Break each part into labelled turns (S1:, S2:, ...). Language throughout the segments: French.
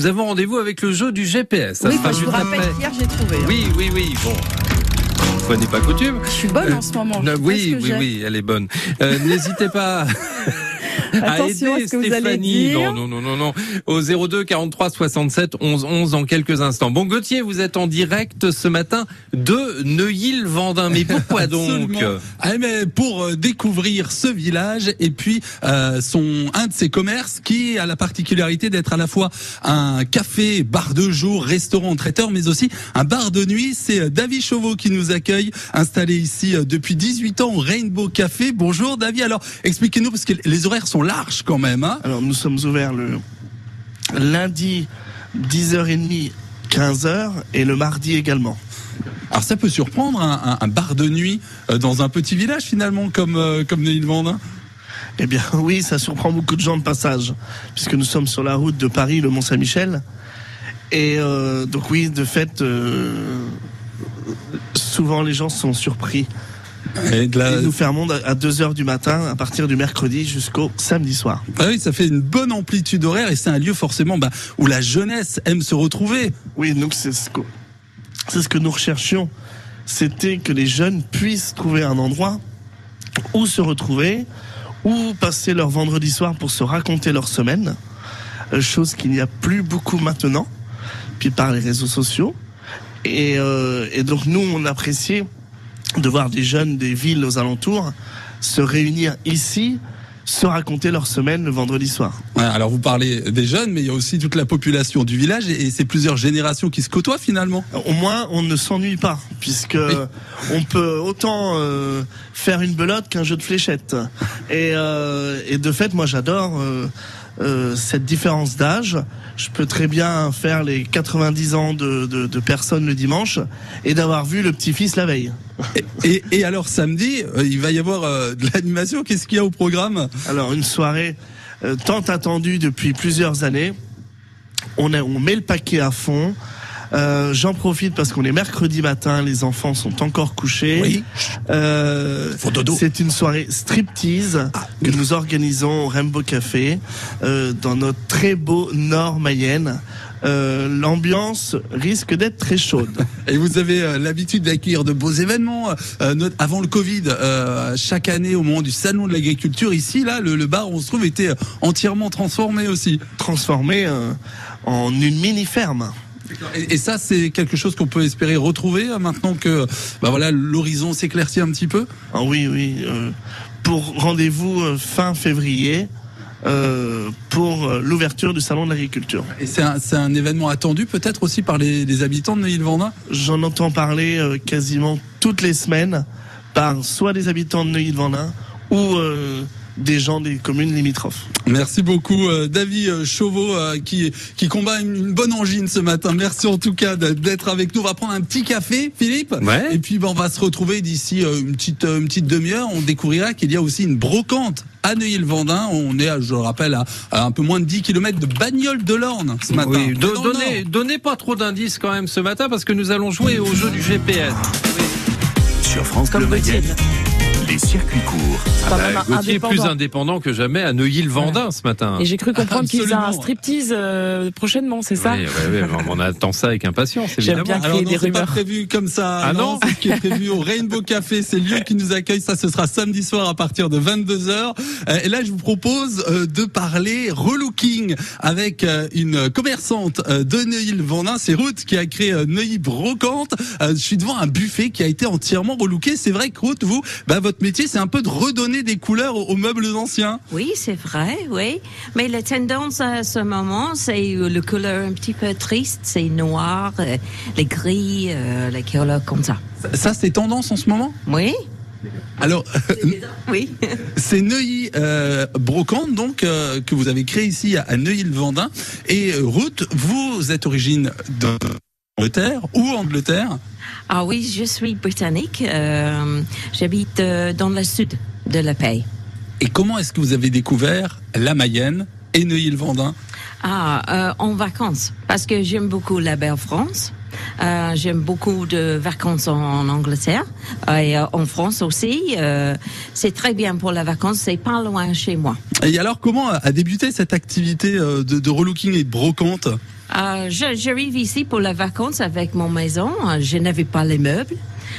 S1: nous avons rendez-vous avec le jeu du GPS.
S2: Oui, bah, je vous rappelle qu'hier j'ai trouvé. hein.
S1: Oui, oui, oui. Bon, fois n'est pas coutume.
S2: Je suis bonne en ce moment.
S1: Euh, oui, oui, oui, elle est bonne. Euh, N'hésitez pas
S2: Attention à
S1: aider
S2: ce que vous allez
S1: Stéphanie.
S2: dire.
S1: Non, non, non, non, non. Au 02 43 67 11 11 dans quelques instants. Bon, Gauthier, vous êtes en direct ce matin de Neuilly-le-Vendin. Mais pourquoi donc?
S3: Ah, mais pour euh, découvrir ce village et puis euh, son un de ses commerces qui a la particularité d'être à la fois un café, bar de jour, restaurant, traiteur, mais aussi un bar de nuit. C'est euh, David Chauveau qui nous accueille, installé ici depuis 18 ans au Rainbow Café. Bonjour David. Alors expliquez-nous parce que les horaires sont larges quand même. Hein
S4: Alors nous sommes ouverts le lundi 10h30 15h et le mardi également.
S3: Alors ça peut surprendre un, un- un bar de nuit euh, dans un petit village finalement comme euh, comme Neuilly-le-Vendin.
S4: Eh bien oui, ça surprend beaucoup de gens de passage, puisque nous sommes sur la route de Paris, le Mont-Saint-Michel. Et euh, donc oui, de fait, euh, souvent les gens sont surpris.
S3: Et de la-
S4: Et nous fermons à 2h du matin à partir du mercredi jusqu'au samedi soir.
S3: Ah oui, ça fait une bonne amplitude horaire et c'est un lieu forcément bah, où la jeunesse aime se retrouver.
S4: Oui, donc c'est ce que, c'est ce que nous recherchions. C'était que les jeunes puissent trouver un endroit où se retrouver, où passer leur vendredi soir pour se raconter leur semaine, euh, chose qu'il n'y a plus beaucoup maintenant, puis par les réseaux sociaux. Et, euh, et donc nous, on appréciait de voir des jeunes des villes aux alentours se réunir ici, se raconter leur semaine le vendredi soir.
S3: Ouais, alors vous parlez des jeunes, mais il y a aussi toute la population du village et, et c'est plusieurs générations qui se côtoient finalement.
S4: Au moins, on ne s'ennuie pas, puisque on peut autant euh, faire une belote qu'un jeu de fléchettes. Et, euh, et de fait, moi, j'adore euh, euh, cette différence d'âge. Je peux très bien faire les 90 ans de, de, de personnes le dimanche et d'avoir vu le petit-fils la veille.
S3: Et, et- et alors samedi, euh, il va y avoir euh, de l'animation. Qu'est-ce qu'il y a au programme?
S4: Alors, une soirée euh, tant attendue depuis plusieurs années. On, a- on met le paquet à fond. Euh, J'en profite parce qu'on est mercredi matin, les enfants sont encore couchés.
S3: Oui.
S4: Euh, c'est une soirée striptease que nous organisons au Rainbow Café euh, dans notre très beau Nord Mayenne. Euh, L'ambiance risque d'être très chaude.
S3: Et vous avez euh, l'habitude d'accueillir de beaux événements. euh, not- avant le Covid, euh, chaque année au moment du salon de l'agriculture, ici, là, le, le bar où on se trouve était euh, entièrement transformé aussi.
S4: transformé euh, en une mini ferme.
S3: Et, et ça, c'est quelque chose qu'on peut espérer retrouver euh, maintenant que, bah voilà, l'horizon s'éclaircit un petit peu?
S4: Ah oui, oui. euh, pour rendez-vous euh, fin février euh, pour l'ouverture du salon de l'agriculture.
S3: Et c'est un, événement attendu peut-être aussi par les, les habitants de Neuilly-le-Vendin.
S4: J'en entends parler euh, quasiment toutes les semaines par soit des habitants de Neuilly-le-Vendin ou euh, des gens des communes limitrophes.
S3: Merci beaucoup, euh, David euh, Chauveau, euh, qui, qui combat une, une bonne angine ce matin. Merci en tout cas d'être avec nous. On va prendre un petit café, Philippe.
S1: Ouais.
S3: Et puis ben, on va se retrouver d'ici euh, une petite, euh, une petite demi-heure. On découvrira qu'il y a aussi une brocante à Neuilly-le-Vendin. On est, je le rappelle, à, à un peu moins de 10 km de Bagnoles de l'Orne ce matin.
S1: Oui, do- donnez, pas trop d'indices quand même ce matin parce que nous allons jouer au jeu du GPS.
S5: Sur France
S2: Comme
S5: Bleu. Mayenne, les circuits courts.
S2: Quand
S1: Bah, Gauthier est plus
S2: indépendant.
S1: que jamais à Neuilly-le-Vendin ce matin.
S6: Et j'ai cru comprendre qu'ils faisaient un striptease euh, prochainement, c'est ça
S1: Oui, oui, oui, on attend ça avec impatience,
S6: J'aime
S1: évidemment.
S6: bien.
S3: Alors non,
S6: des
S3: c'est pas
S6: rumeurs.
S3: prévu comme ça.
S1: Ah non
S3: c'est ce qui est prévu au Rainbow Café. C'est le lieu qui nous accueille. Ça, ce sera samedi soir à partir de 22h. Et là, je vous propose euh, de parler relooking avec euh, une commerçante euh, de Neuilly-le-Vendin. C'est Ruth qui a créé euh, Neuilly Brocante. Euh, Je suis devant un buffet qui a été entièrement relooké. C'est vrai que Ruth, vous, bah, votre métier, c'est un peu de redonner des couleurs aux, aux meubles anciens.
S7: Oui, c'est vrai, oui. Mais la tendance à ce moment, c'est le couleur un petit peu triste, c'est noir, euh, les gris, euh, les couleurs comme ça.
S3: Ça, ça, c'est tendance en ce moment?
S7: Oui,
S3: Alors,
S7: oui.
S3: C'est Neuilly euh, Brocante, donc euh, que vous avez créé ici à, à Neuilly-le-Vendin. Et Ruth, vous êtes origine d'Angleterre ou Angleterre
S7: Ah oui, je suis britannique. euh, J'habite euh, dans le sud de la pays.
S3: Et comment est-ce que vous avez découvert la Mayenne et Neuilly-le-Vendin?
S7: Ah, euh, en vacances, parce que j'aime beaucoup la belle France. Euh, J'aime beaucoup de vacances en, en Angleterre et euh, en France aussi. Euh, c'est très bien pour la vacance. C'est pas loin chez moi.
S3: Et alors, comment a débuté cette activité euh, de, de relooking et de brocante?
S7: Euh, J'arrive ici pour la vacance avec mon maison. Euh, Je n'avais pas les meubles.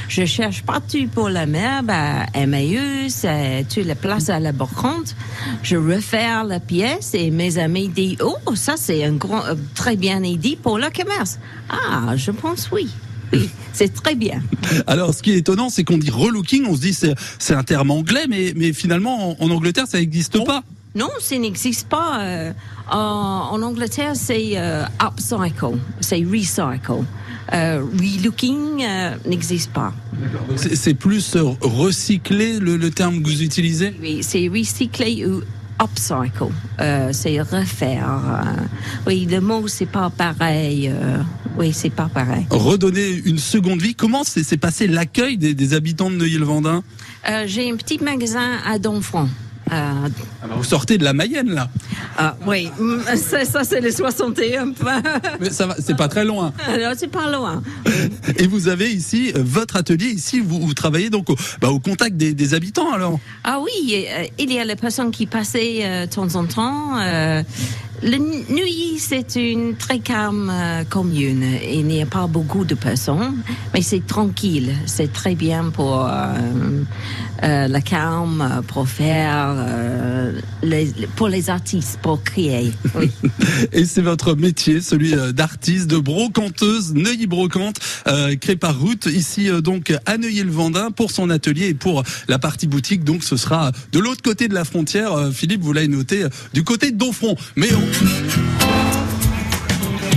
S7: Je cherche partout pour la meuble, à Emmaüs, à toutes les places à la brocante. Je refais la pièce et mes amis disent, oh, ça c'est un grand, euh, très bien idée pour le commerce. Ah, je pense oui. Oui, c'est très bien.
S3: Alors, ce qui est étonnant, c'est qu'on dit relooking, on se dit c'est c'est un terme anglais, mais, mais finalement, en, en Angleterre, ça n'existe pas.
S7: Non, ça n'existe pas. euh, en, en Angleterre, c'est euh, upcycle, c'est recycle. Euh, relooking euh, n'existe pas.
S3: C'est plus euh, recycler le, le terme que vous utilisez?
S7: Oui, c'est recycler ou upcycle. Euh, c'est refaire. euh. oui, le mot, c'est pas pareil. euh. oui, c'est pas pareil.
S3: Redonner une seconde vie. Comment s'est s'est passé l'accueil des, des habitants de Neuilly-le-Vendin?
S7: Euh, J'ai un petit magasin à Donfront.
S3: Ah bah, Vous sortez de la Mayenne, là.
S7: ah, oui, mm, ça, c'est le 61.
S3: Mais ça va, c'est pas très loin.
S7: Alors, c'est pas loin.
S3: Et vous avez ici euh, votre atelier. Ici, vous, vous travaillez donc au, bah, au contact des, des habitants, alors.
S7: Ah oui, euh, il y a les personnes qui passaient euh, de temps en temps. Euh, le nuit, c'est une très calme euh, commune. Il n'y a pas beaucoup de personnes, mais c'est tranquille. C'est très bien pour euh, euh, la calme, pour faire, euh, les, pour les artistes, pour créer.
S3: Et c'est votre métier, celui euh, d'artiste, de brocanteuse, Neuilly Brocante, euh, créé par Ruth, ici donc à Neuilly-le-Vendin pour son atelier et pour la partie boutique. Donc ce sera de l'autre côté de la frontière. Philippe, vous l'avez noté, du côté de Donfront. Mais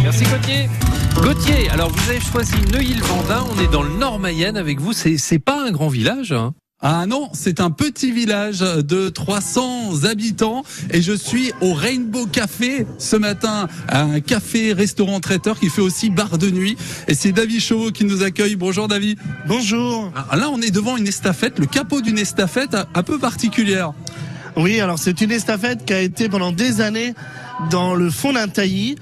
S1: Merci Gauthier. Gauthier, alors vous avez choisi Neuilly-le-Vendin, on est dans le Nord Mayenne avec vous, c'est pas un grand village hein?
S3: Ah non, c'est un petit village de 300 habitants et je suis au Rainbow Café ce matin, un café restaurant traiteur qui fait aussi bar de nuit et c'est David Chauveau qui nous accueille. Bonjour David.
S4: Bonjour.
S3: Ah, Là, on est devant une estafette, le capot d'une estafette un peu particulière.
S4: Oui, alors c'est une estafette qui a été pendant des années dans le fond d'un taillis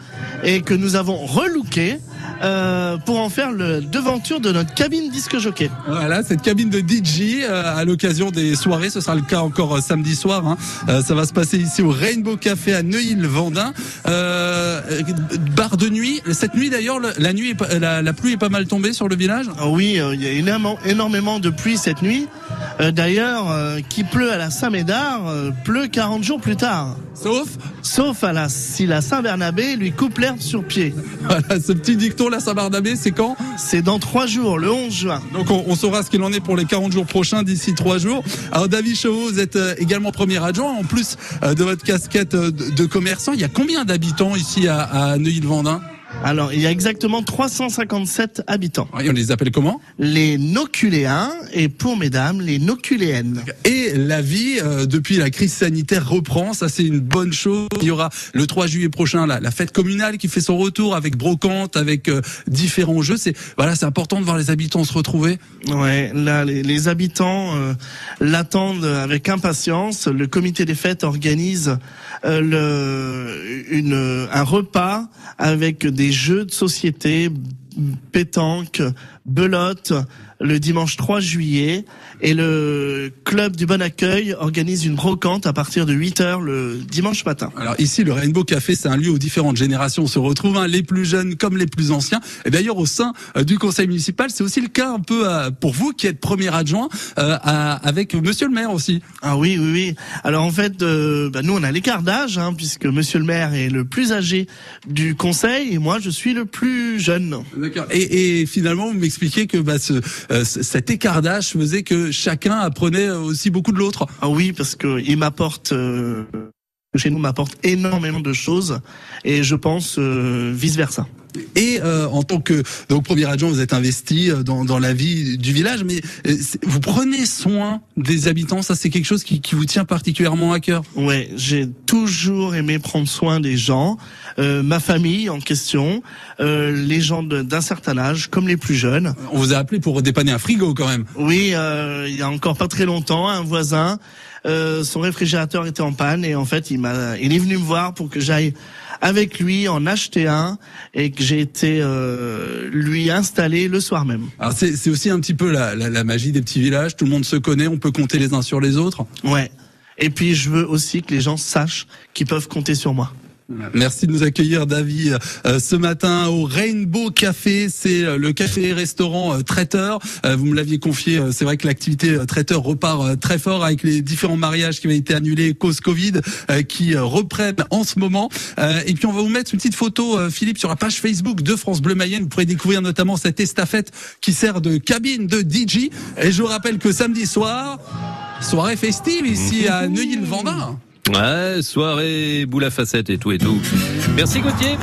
S4: et que nous avons relooké euh, pour en faire le devanture de notre cabine disque jockey.
S3: Voilà, cette cabine de DJ euh, à l'occasion des soirées, ce sera le cas encore euh, samedi soir. hein. Euh, ça va se passer ici au Rainbow Café à Neuilly-le-Vendin. Euh, bar de nuit. Cette nuit d'ailleurs, le- la nuit, est la, la pluie est pas mal tombée sur le village?
S4: Ah oui, il y a énormément, énormément de pluie cette nuit. Euh, D'ailleurs, euh, qui pleut à la Saint-Médard, euh, pleut 40 jours plus tard.
S3: Sauf,
S4: Sauf à la, si la Saint-Bernabé lui coupe l'herbe sur pied.
S3: voilà, ce petit dicton là, Saint-Barnabé, c'est quand
S4: C'est dans trois jours, le 11 juin.
S3: Donc on, on saura ce qu'il en est pour les 40 jours prochains d'ici trois jours. Alors David Chauveau, vous êtes également premier adjoint. En plus de votre casquette de, de commerçant, il y a combien d'habitants ici à, à Neuilly-le-Vendin?
S4: Alors, il y a exactement 357 habitants.
S3: Et On les appelle comment?
S4: Les noculéens et pour mesdames, les noculéennes.
S3: Et la vie, euh, depuis la crise sanitaire, reprend. Ça, c'est une bonne chose. Il y aura le 3 juillet prochain la, la fête communale qui fait son retour avec brocante, avec euh, différents jeux. C'est voilà, c'est important de voir les habitants se retrouver.
S4: Ouais, là, les, les habitants euh, l'attendent avec impatience. Le comité des fêtes organise euh, le, une, un repas avec des jeux de société, pétanque, belote, le dimanche 3 juillet. Et le club du Bon Accueil organise une brocante à partir de 8 heures le dimanche matin.
S3: Alors ici, le Rainbow Café, c'est un lieu où différentes générations se retrouvent, hein, les plus jeunes comme les plus anciens. Et d'ailleurs, au sein euh, du conseil municipal, c'est aussi le cas un peu euh, pour vous qui êtes premier adjoint, euh, à- avec Monsieur le maire aussi.
S4: Ah oui, oui, oui. Alors en fait, euh, bah, nous on a l'écart d'âge, hein, puisque Monsieur le maire est le plus âgé du conseil et moi je suis le plus jeune.
S3: D'accord. Et, et finalement, vous m'expliquez que bah, ce, euh, cet écart d'âge faisait que chacun apprenait aussi beaucoup de l'autre.
S4: Ah oui, parce que il m'apporte, euh, chez nous m'apporte énormément de choses et je pense vice versa.
S3: Et euh, en tant que donc premier adjoint, vous êtes investi euh, dans, dans la vie du village, mais euh, vous prenez soin des habitants. Ça, c'est quelque chose qui, qui vous tient particulièrement à cœur.
S4: Ouais, j'ai toujours aimé prendre soin des gens, euh, ma famille en question, euh, les gens d'un certain âge comme les plus jeunes.
S3: On vous a appelé pour dépanner un frigo quand même.
S4: Oui, euh, il y a encore pas très longtemps, un voisin euh, son réfrigérateur était en panne et en fait il m'a, il est venu me voir pour que j'aille avec lui en acheter un et que j'ai été euh, lui installer le soir même.
S3: Alors c'est c'est aussi un petit peu la, la, la magie des petits villages. Tout le monde se connaît, on peut compter les uns sur les autres.
S4: Ouais. Et puis je veux aussi que les gens sachent qu'ils peuvent compter sur moi.
S3: Merci de nous accueillir, David, euh, ce matin au Rainbow Café. C'est euh, le café-restaurant euh, traiteur. Euh, vous me l'aviez confié. euh, c'est vrai que l'activité euh, traiteur repart euh, très fort avec les différents mariages qui avaient été annulés cause Covid, euh, qui reprennent en ce moment. Euh, et puis on va vous mettre une petite photo, euh, Philippe, sur la page Facebook de France Bleu Mayenne. Vous pourrez découvrir notamment cette estafette qui sert de cabine de DJ. Et je vous rappelle que samedi soir, soirée festive ici à Neuilly-le-Vendin.
S1: Ouais, soirée, boule à facettes et tout et tout. Merci Gauthier.